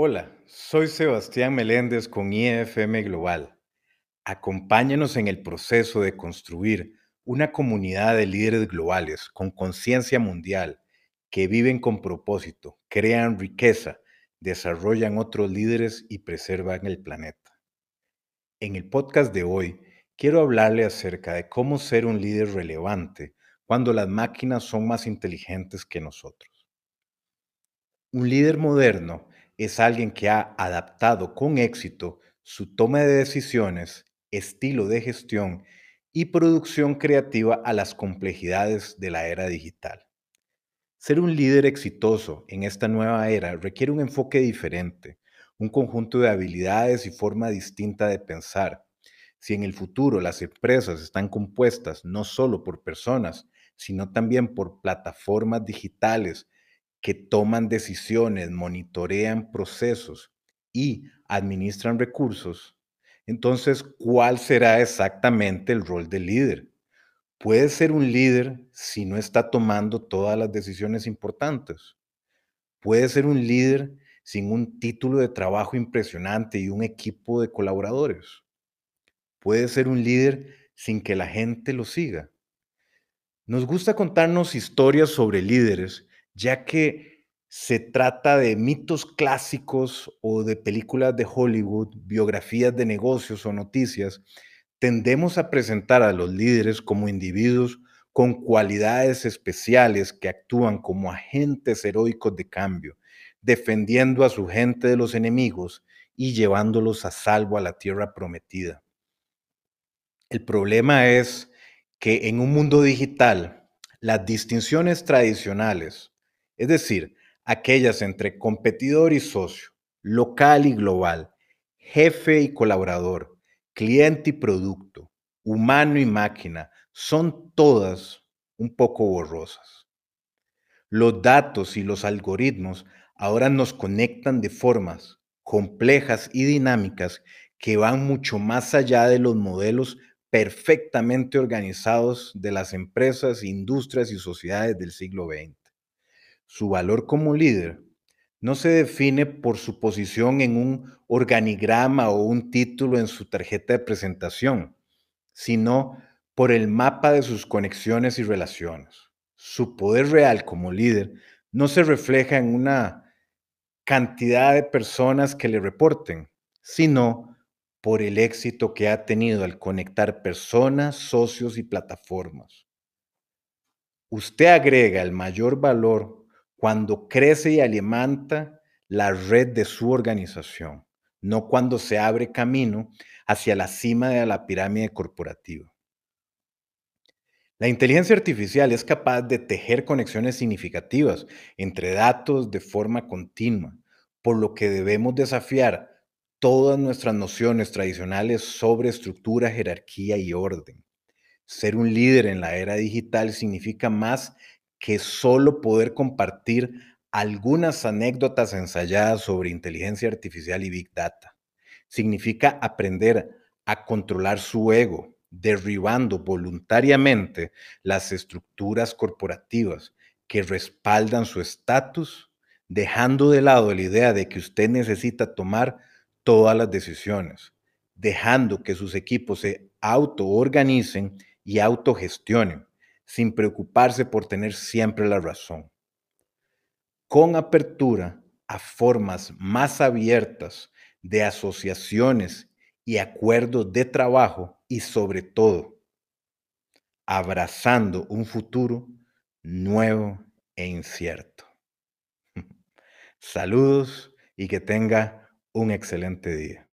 Hola, soy Sebastián Meléndez con IFM Global. Acompáñenos en el proceso de construir una comunidad de líderes globales con conciencia mundial que viven con propósito, crean riqueza, desarrollan otros líderes y preservan el planeta. En el podcast de hoy quiero hablarle acerca de cómo ser un líder relevante cuando las máquinas son más inteligentes que nosotros. Un líder moderno es alguien que ha adaptado con éxito su toma de decisiones, estilo de gestión y producción creativa a las complejidades de la era digital. Ser un líder exitoso en esta nueva era requiere un enfoque diferente, un conjunto de habilidades y forma distinta de pensar. Si en el futuro las empresas están compuestas no solo por personas, sino también por plataformas digitales que toman decisiones, monitorean procesos y administran recursos, entonces, ¿cuál será exactamente el rol del líder? Puede ser un líder si no está tomando todas las decisiones importantes. Puede ser un líder sin un título de trabajo impresionante y un equipo de colaboradores. Puede ser un líder sin que la gente lo siga. Nos gusta contarnos historias sobre líderes ya que se trata de mitos clásicos o de películas de Hollywood, biografías de negocios o noticias, tendemos a presentar a los líderes como individuos con cualidades especiales que actúan como agentes heroicos de cambio, defendiendo a su gente de los enemigos y llevándolos a salvo a la tierra prometida. El problema es que en un mundo digital, las distinciones tradicionales, es decir, aquellas entre competidor y socio, local y global, jefe y colaborador, cliente y producto, humano y máquina, son todas un poco borrosas. Los datos y los algoritmos ahora nos conectan de formas complejas y dinámicas que van mucho más allá de los modelos perfectamente organizados de las empresas, industrias y sociedades del siglo XX. Su valor como líder no se define por su posición en un organigrama o un título en su tarjeta de presentación, sino por el mapa de sus conexiones y relaciones. Su poder real como líder no se refleja en una cantidad de personas que le reporten, sino por el éxito que ha tenido al conectar personas, socios y plataformas. Usted agrega el mayor valor cuando crece y alimenta la red de su organización, no cuando se abre camino hacia la cima de la pirámide corporativa. La inteligencia artificial es capaz de tejer conexiones significativas entre datos de forma continua, por lo que debemos desafiar todas nuestras nociones tradicionales sobre estructura, jerarquía y orden. Ser un líder en la era digital significa más que solo poder compartir algunas anécdotas ensayadas sobre inteligencia artificial y big data. Significa aprender a controlar su ego, derribando voluntariamente las estructuras corporativas que respaldan su estatus, dejando de lado la idea de que usted necesita tomar todas las decisiones, dejando que sus equipos se autoorganicen y autogestionen sin preocuparse por tener siempre la razón. Con apertura a formas más abiertas de asociaciones y acuerdos de trabajo y sobre todo, abrazando un futuro nuevo e incierto. Saludos y que tenga un excelente día.